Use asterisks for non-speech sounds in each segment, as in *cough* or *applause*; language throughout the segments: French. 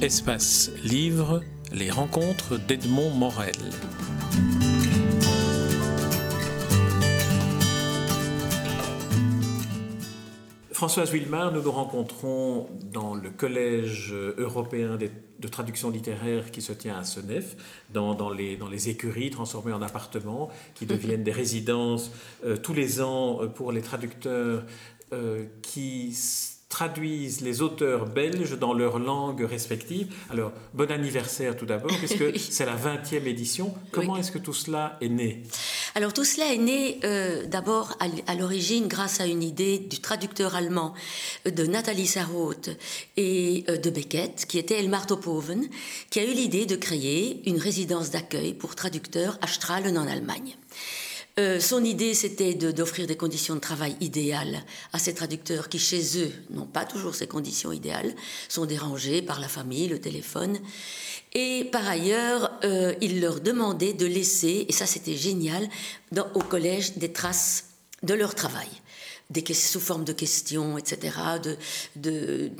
Espace Livre, les rencontres d'Edmond Morel. Françoise Wilmar, nous nous rencontrons dans le Collège européen de traduction littéraire qui se tient à Senef, dans, les, dans les, écuries transformées en appartements, qui *laughs* deviennent des résidences euh, tous les ans euh, pour les traducteurs euh, qui traduisent les auteurs belges dans leur langue respective. Alors, bon anniversaire tout d'abord, *laughs* puisque c'est la 20e édition. Comment est-ce que tout cela est né? Alors, tout cela est né euh, d'abord à, l'origine grâce à une idée du traducteur allemand euh, de Nathalie Sarraute et euh, de Beckett, qui était Elmar Topoven, qui a eu l'idée de créer une résidence d'accueil pour traducteurs à Strahlen en Allemagne. Euh, son idée, c'était d'offrir des conditions de travail idéales à ces traducteurs qui, chez eux, n'ont pas toujours ces conditions idéales, sont dérangés par la famille, le téléphone. Et par ailleurs, euh, il leur demandait de laisser, et ça c'était génial, au collège des traces de leur travail des sous forme de questions, etc., de,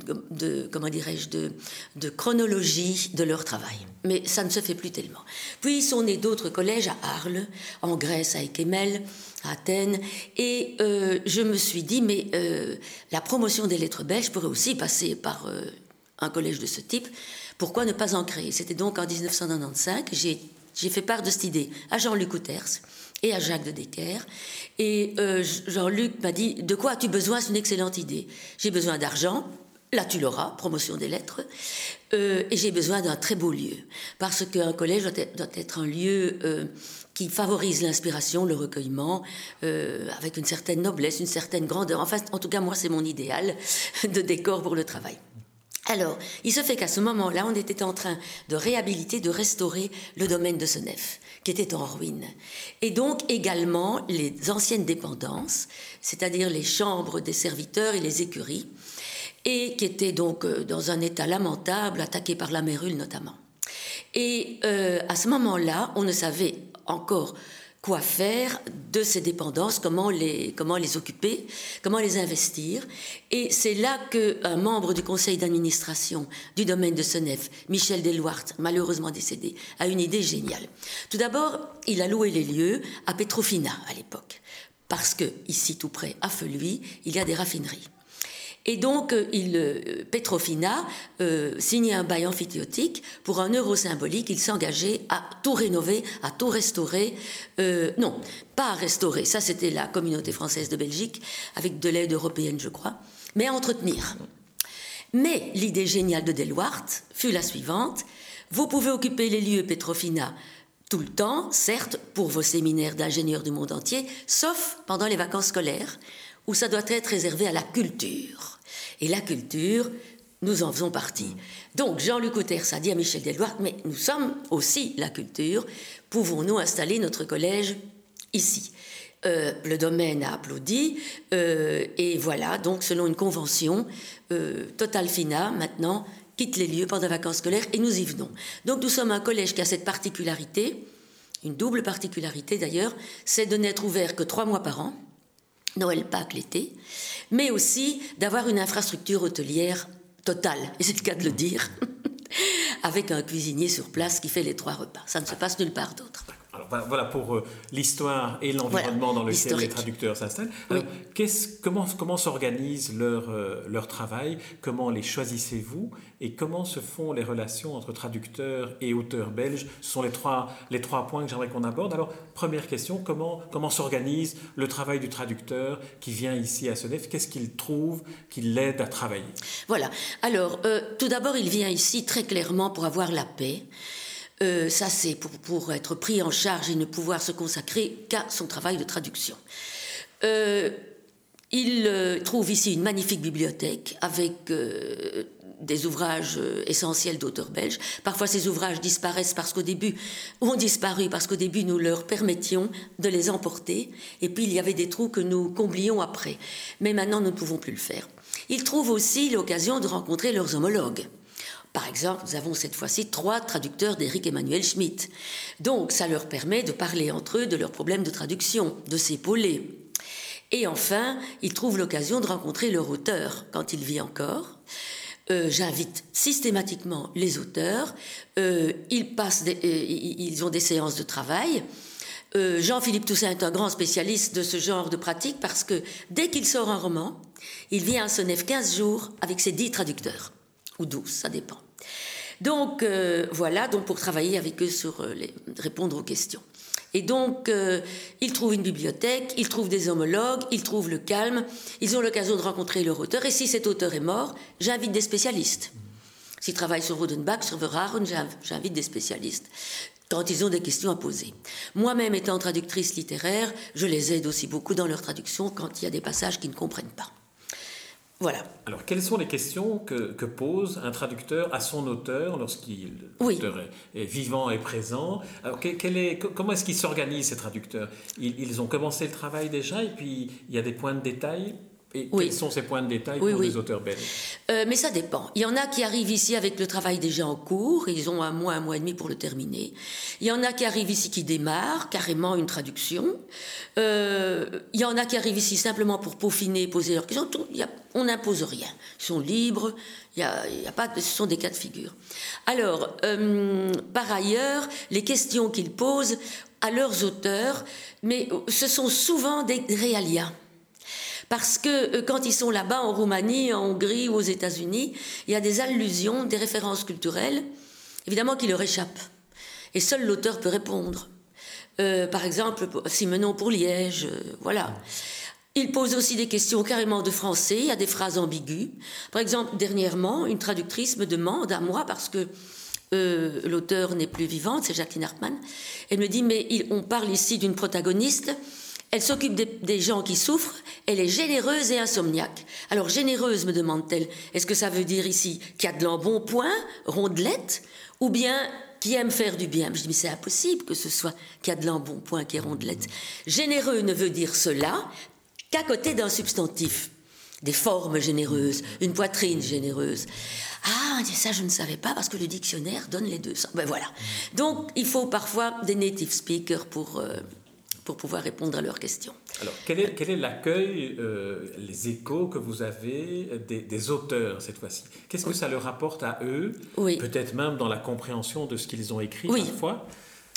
comment dirais-je, de, de, chronologie de leur travail. Mais ça ne se fait plus tellement. Puis sont nés d'autres collèges à Arles, en Grèce à Ekemel, à Athènes, et euh, je me suis dit, mais euh, la promotion des lettres belges pourrait aussi passer par euh, un collège de ce type. Pourquoi ne pas en créer? C'était donc en 1995, j'ai fait part de cette idée à Jean-Luc Couters et à Jacques de Decker. Et euh, Jean-Luc m'a dit De quoi as-tu besoin? C'est une excellente idée. J'ai besoin d'argent. Là, tu l'auras, promotion des lettres. Euh, et j'ai besoin d'un très beau lieu. Parce qu'un collège doit être, un lieu euh, qui favorise l'inspiration, le recueillement, avec une certaine noblesse, une certaine grandeur. Enfin, en tout cas, moi, c'est mon idéal *laughs* de décor pour le travail. Alors, il se fait qu'à ce moment-là, on était en train de réhabiliter, de restaurer le domaine de Senef, qui était en ruine. Et donc également les anciennes dépendances, c'est-à-dire les chambres des serviteurs et les écuries, et qui étaient donc euh, dans un état lamentable, attaquées par la mérule notamment. Et euh, à ce moment-là, on ne savait encore quoi faire de ces dépendances, comment les, comment les occuper, comment les investir. Et c'est là qu'un membre du conseil d'administration du domaine de Senef, Michel Deloart, malheureusement décédé, a une idée géniale. Tout d'abord, il a loué les lieux à Petrofina à l'époque, parce que ici tout près, à Feluy, il y a des raffineries. Et donc, euh, il, euh, Petrofina euh, signait un bail amphithéotique pour un euro symbolique. Il s'engageait à tout rénover, à tout restaurer. non, pas restaurer. Ça, c'était la communauté française de Belgique, avec de l'aide européenne, je crois. Mais à entretenir. Mais l'idée géniale de Deloitte fut la suivante. Vous pouvez occuper les lieux Petrofina tout le temps, certes, pour vos séminaires d'ingénieurs du monde entier, sauf pendant les vacances scolaires, où ça doit être réservé à la culture. Et la culture, nous en faisons partie. Donc Jean-Luc Auters a dit à Michel Deloire, mais nous sommes aussi la culture, pouvons-nous installer notre collège ici? Euh, le domaine a applaudi, euh, et voilà, donc selon une convention, euh, Total Fina, maintenant, quitte les lieux pendant les vacances scolaires, et nous y venons. Donc nous sommes un collège qui a cette particularité, une double particularité d'ailleurs, c'est de n'être ouvert que trois mois par an, Noël, Pâques, l'été, mais aussi d'avoir une infrastructure hôtelière totale, et c'est le cas de le dire, *laughs* avec un cuisinier sur place qui fait les trois repas. Ça ne se passe nulle part d'autre. Voilà pour euh, l'histoire et l'environnement dans lequel les traducteurs s'installent. comment, comment s'organise leur, euh, leur travail? Comment les choisissez-vous? Et comment se font les relations entre traducteurs et auteurs belges? Ce sont les trois, les trois points que j'aimerais qu'on aborde. Alors, première question, comment, comment s'organise le travail du traducteur qui vient ici à Senef? Qu'est-ce qu'il trouve qui l'aide à travailler? Voilà. Alors, euh, tout d'abord, il vient ici très clairement pour avoir la paix. Euh, ça, c'est pour, être pris en charge et ne pouvoir se consacrer qu'à son travail de traduction. Euh, il euh, trouve ici une magnifique bibliothèque avec des ouvrages essentiels d'auteurs belges. Parfois, ces ouvrages disparaissent parce qu'au début, ont disparu parce qu'au début, nous leur permettions de les emporter. Et puis, il y avait des trous que nous comblions après. Mais maintenant, nous ne pouvons plus le faire. Il trouve aussi l'occasion de rencontrer leurs homologues. Par exemple, nous avons cette fois-ci trois traducteurs d'Éric Emmanuel Schmitt. Donc, ça leur permet de parler entre eux de leurs problèmes de traduction, de s'épauler. Et enfin, ils trouvent l'occasion de rencontrer leur auteur quand il vit encore. euh, j'invite systématiquement les auteurs. Euh, ils, passent ils ont des séances de travail. Jean-Philippe Toussaint est un grand spécialiste de ce genre de pratique parce que dès qu'il sort un roman, il vient à Senef 15 jours avec ses 10 traducteurs, ou 12, ça dépend. Donc voilà, donc pour travailler avec eux sur les, répondre aux questions. Et donc, euh, ils trouvent une bibliothèque, ils trouvent des homologues, ils trouvent le calme, ils ont l'occasion de rencontrer leur auteur. Et si cet auteur est mort, j'invite des spécialistes. S'ils travaillent sur Rodenbach, sur Verhaeren, j'invite des spécialistes quand ils ont des questions à poser. Moi-même étant traductrice littéraire, je les aide aussi beaucoup dans leur traduction quand il y a des passages qu'ils ne comprennent pas. Voilà. Alors, quelles sont les questions que, pose un traducteur à son auteur lorsqu'il est, vivant et présent? Alors, est, comment est-ce qu'ils s'organisent, ces traducteurs? Ils, ont commencé le travail déjà et puis il y a des points de détail? Et quels sont ces points de détail pour les auteurs belges euh, Mais ça dépend. Il y en a qui arrivent ici avec le travail déjà en cours, ils ont un mois, un mois et demi pour le terminer. Il y en a qui arrivent ici qui démarrent, carrément une traduction. Euh, il y en a qui arrivent ici simplement pour peaufiner, poser leurs questions. on n'impose rien. Ils sont libres, il y a, a, pas, ce sont des cas de figure. Alors, euh, par ailleurs, les questions qu'ils posent à leurs auteurs, mais ce sont souvent des réalias. Parce que euh, quand ils sont là-bas, en Roumanie, en Hongrie ou aux États-Unis, il y a des allusions, des références culturelles, évidemment, qui leur échappent. Et seul l'auteur peut répondre. Euh, par exemple, Simenon pour Liège, euh, voilà. Il pose aussi des questions carrément de français, il y a des phrases ambiguës. Par exemple, dernièrement, une traductrice me demande à moi, parce que l'auteur n'est plus vivante, c'est Jacqueline Hartmann, elle me dit, mais on parle ici d'une protagoniste elle s'occupe des, gens qui souffrent, elle est généreuse et insomniaque. Alors généreuse, me demande-t-elle, est-ce que ça veut dire ici qu'il y a de l'embonpoint, rondelette, ou bien qui aime faire du bien? Je dis, mais c'est impossible que ce soit qu'il y a de l'embonpoint qui est rondelette. Généreux ne veut dire cela qu'à côté d'un substantif. Des formes généreuses, une poitrine généreuse. Ah, ça je ne savais pas parce que le dictionnaire donne les deux. Ben voilà. Donc il faut parfois des native speakers pour, euh, pour pouvoir répondre à leurs questions. Alors, quel est, quel est l'accueil, euh, les échos que vous avez des, auteurs cette fois-ci? Qu'est-ce que ça leur apporte à eux? Oui. Peut-être même dans la compréhension de ce qu'ils ont écrit oui. parfois?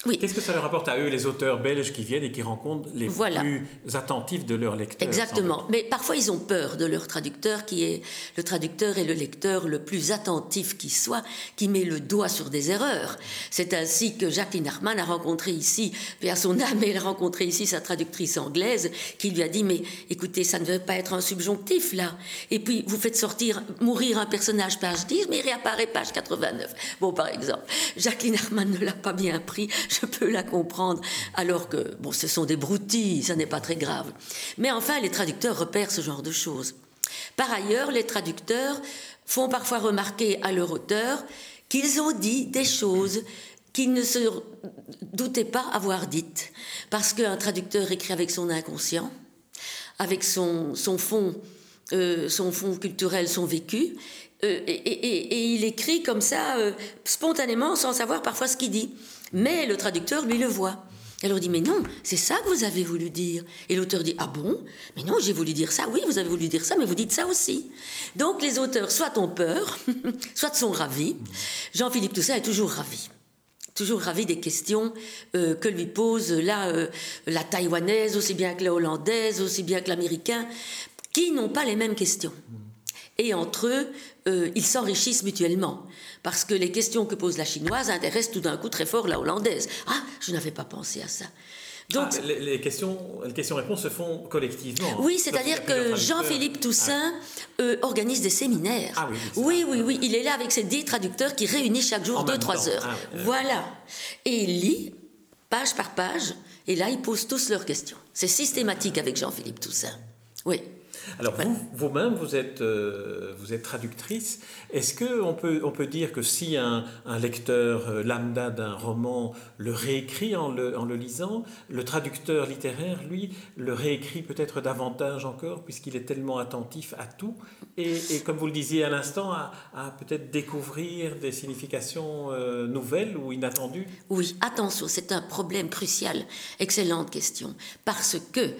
Qu'est-ce que ça leur apporte à eux, les auteurs belges qui viennent et qui rencontrent les plus attentifs de leurs lecteurs Exactement. Mais parfois, ils ont peur de leur traducteur, qui est le traducteur et le lecteur le plus attentif qui soit, qui met le doigt sur des erreurs. C'est ainsi que Jacqueline Hartmann a rencontré ici, à son *laughs* âme, elle a rencontré ici sa traductrice anglaise, qui lui a dit Mais écoutez, ça ne veut pas être un subjonctif, là. Et puis, vous faites sortir, mourir un personnage page 10, mais il réapparaît page 89. Bon, par exemple, Jacqueline Hartmann ne l'a pas bien pris *laughs* je peux la comprendre, alors que, bon, ce sont des broutilles, ça n'est pas très grave. Mais enfin, les traducteurs repèrent ce genre de choses. Par ailleurs, les traducteurs font parfois remarquer à leur auteur qu'ils ont dit des choses qu'ils ne se doutaient pas avoir dites. Parce qu'un traducteur écrit avec son inconscient, avec son, son fond, euh, son fond culturel, son vécu, euh, et, il écrit comme ça, euh, spontanément, sans savoir parfois ce qu'il dit. Mais le traducteur, lui, le voit. Elle leur dit, mais non, c'est ça que vous avez voulu dire. Et l'auteur dit, ah bon? Mais non, j'ai voulu dire ça. Oui, vous avez voulu dire ça, mais vous dites ça aussi. Donc les auteurs, soit ont peur, *laughs* soit sont ravis. Jean-Philippe Toussaint est toujours ravi. Toujours ravi des questions euh, que lui pose euh, la taïwanaise, aussi bien que la hollandaise, aussi bien que l'américain, qui n'ont pas les mêmes questions. Et entre eux, euh, ils s'enrichissent mutuellement. Parce que les questions que pose la chinoise intéressent tout d'un coup très fort la hollandaise. Ah, je n'avais pas pensé à ça. Donc, ah, les, questions, les questions-réponses se font collectivement. Oui, c'est-à-dire que Jean-Philippe Toussaint euh, organise des séminaires. Ah, oui, oui, oui, Il est là avec ses dix traducteurs qui réunissent chaque jour deux, trois heures. Ah, voilà. Et il lit page par page. Et là, ils posent tous leurs questions. C'est systématique avec Jean-Philippe Toussaint. Oui. Alors vous, vous-même, vous êtes, euh, vous êtes traductrice. Est-ce qu'on peut, on peut dire que si un, lecteur euh, lambda d'un roman le réécrit en le, en le, lisant, le traducteur littéraire, lui, le réécrit peut-être davantage encore, puisqu'il est tellement attentif à tout, et, comme vous le disiez à l'instant, à, peut-être découvrir des significations euh, nouvelles ou inattendues? Oui, attention, c'est un problème crucial. Excellente question. Parce que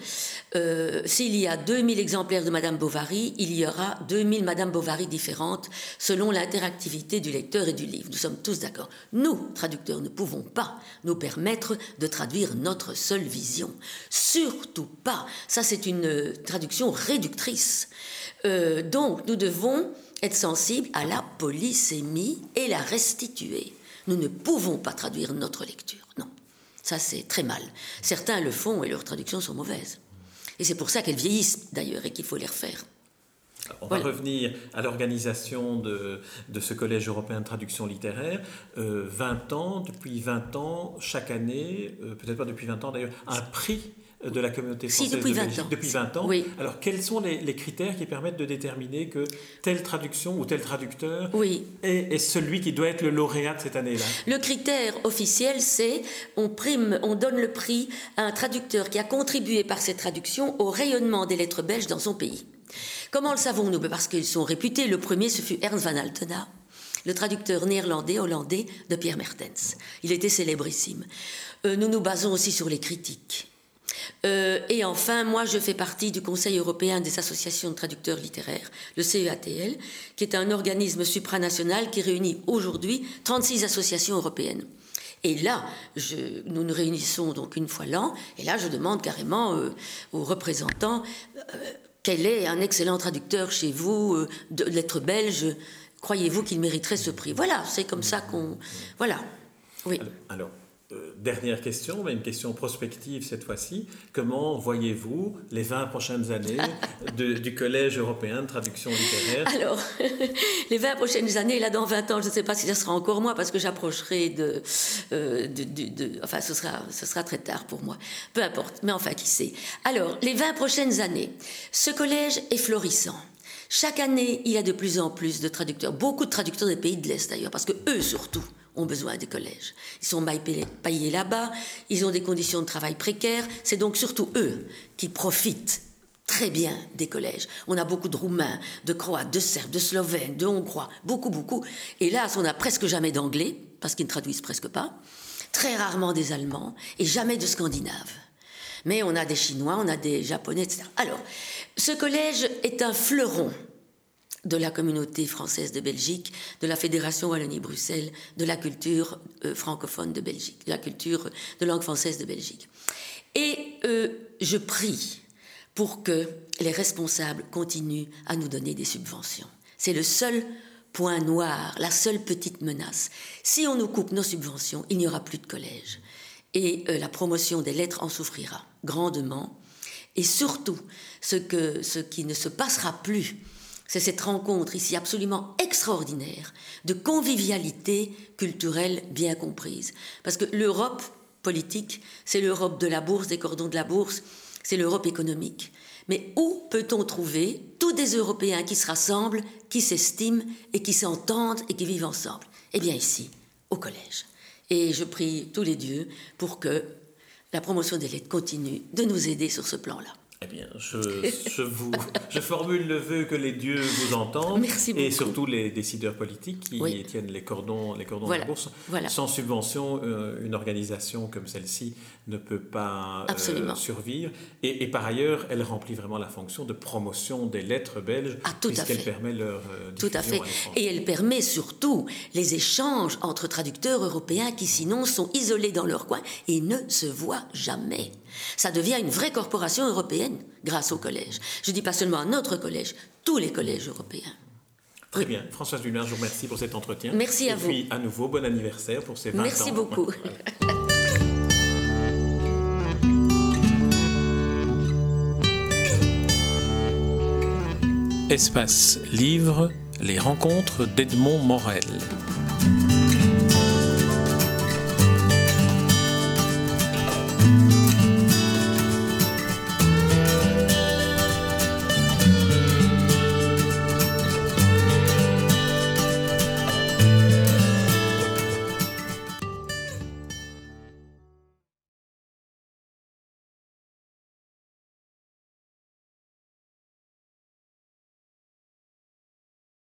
s'il y a 2000 exemplaires de Madame Bovary, il y aura 2000 Madame Bovary différentes selon l'interactivité du lecteur et du livre. Nous sommes tous d'accord. Nous, traducteurs, ne pouvons pas nous permettre de traduire notre seule vision. Surtout pas. Ça, c'est une euh, traduction réductrice. Euh, donc, nous devons être sensibles à la polysémie et la restituer. Nous ne pouvons pas traduire notre lecture. Non. Ça, c'est très mal. Certains le font et leurs traductions sont mauvaises. Et c'est pour ça qu'elles vieillissent d'ailleurs et qu'il faut les refaire. On va revenir à l'organisation de, de, ce Collège européen de traduction littéraire. 20 euh, ans, depuis 20 ans, chaque année, euh, peut-être pas depuis 20 ans d'ailleurs, un prix de la communauté française si, depuis de Belgique 20 ans. depuis 20 ans. Oui. Alors, quels sont les, les, critères qui permettent de déterminer que telle traduction ou tel traducteur oui. est, est, celui qui doit être le lauréat de cette année-là? Le critère officiel, c'est on prime, on donne le prix à un traducteur qui a contribué par cette traduction au rayonnement des lettres belges dans son pays. Comment le savons-nous? Ben, Parce qu'ils sont réputés. Le premier, ce fut Ernst van Altena, le traducteur néerlandais-hollandais de Pierre Mertens. Il était célébrissime. Euh, nous nous basons aussi sur les critiques. Euh, et enfin, moi, je fais partie du Conseil européen des associations de traducteurs littéraires, le CEATL, qui est un organisme supranational qui réunit aujourd'hui 36 associations européennes. Et là, nous nous réunissons donc une fois l'an, et là, je demande carrément euh, aux représentants euh, quel est un excellent traducteur chez vous de lettres belges Croyez-vous qu'il mériterait ce prix? Voilà, c'est comme ça qu'on. Voilà. Oui. Alors, dernière question, mais une question prospective cette fois-ci. Comment voyez-vous les 20 prochaines années *laughs* de, du Collège européen de traduction littéraire? Alors, *laughs* les 20 prochaines années, là, dans 20 ans, je ne sais pas si ça sera encore moi, parce que j'approcherai de, euh, de, de, de, Enfin, ce sera, ce sera très tard pour moi. Peu importe, mais enfin, qui sait. Alors, les 20 prochaines années, ce collège est florissant. Chaque année, il y a de plus en plus de traducteurs, beaucoup de traducteurs des pays de l'Est d'ailleurs, parce que eux surtout ont besoin des collèges. Ils sont payés là-bas, ils ont des conditions de travail précaires, c'est donc surtout eux qui profitent très bien des collèges. On a beaucoup de Roumains, de Croates, de Serbes, de Slovènes, de Hongrois, beaucoup, beaucoup. Là, on n'a presque jamais d'anglais, parce qu'ils ne traduisent presque pas, très rarement des Allemands, et jamais de Scandinaves. Mais on a des Chinois, on a des Japonais, etc. Alors, ce collège est un fleuron de la communauté française de Belgique, de la Fédération Wallonie-Bruxelles, de la culture euh, francophone de Belgique, de la culture de langue française de Belgique. Et euh, je prie pour que les responsables continuent à nous donner des subventions. C'est le seul point noir, la seule petite menace. Si on nous coupe nos subventions, il n'y aura plus de collège. Et euh, la promotion des lettres en souffrira grandement. Et surtout, ce, que, ce qui ne se passera plus c'est cette rencontre ici absolument extraordinaire de convivialité culturelle bien comprise. Parce que l'Europe politique, c'est l'Europe de la bourse, des cordons de la bourse, c'est l'Europe économique. Mais où peut-on trouver tous des Européens qui se rassemblent, qui s'estiment et qui s'entendent et qui vivent ensemble? Eh bien ici, au collège. Et je prie tous les dieux pour que la promotion des lettres continue de nous aider sur ce plan-là. Eh bien, je, je, vous, je formule le vœu que les dieux vous entendent. Merci beaucoup. Et surtout les décideurs politiques qui oui. tiennent les cordons, les cordons voilà. de la bourse. Voilà. Sans subvention, euh, une organisation comme celle-ci ne peut pas euh, survivre. Et, et, par ailleurs, elle remplit vraiment la fonction de promotion des lettres belges, ah, tout puisqu'elle permet leur euh, Tout à fait. À et elle permet surtout les échanges entre traducteurs européens qui sinon sont isolés dans leur coin et ne se voient jamais. Ça devient une vraie corporation européenne grâce au collège. Je ne dis pas seulement à notre collège, tous les collèges européens. Très oui. bien. Françoise Dullard, je vous remercie pour cet entretien. Merci à Et vous. Et puis, à nouveau, bon anniversaire pour ces 20 Merci ans. Merci beaucoup. Espace Livre, les rencontres d'Edmond Morel.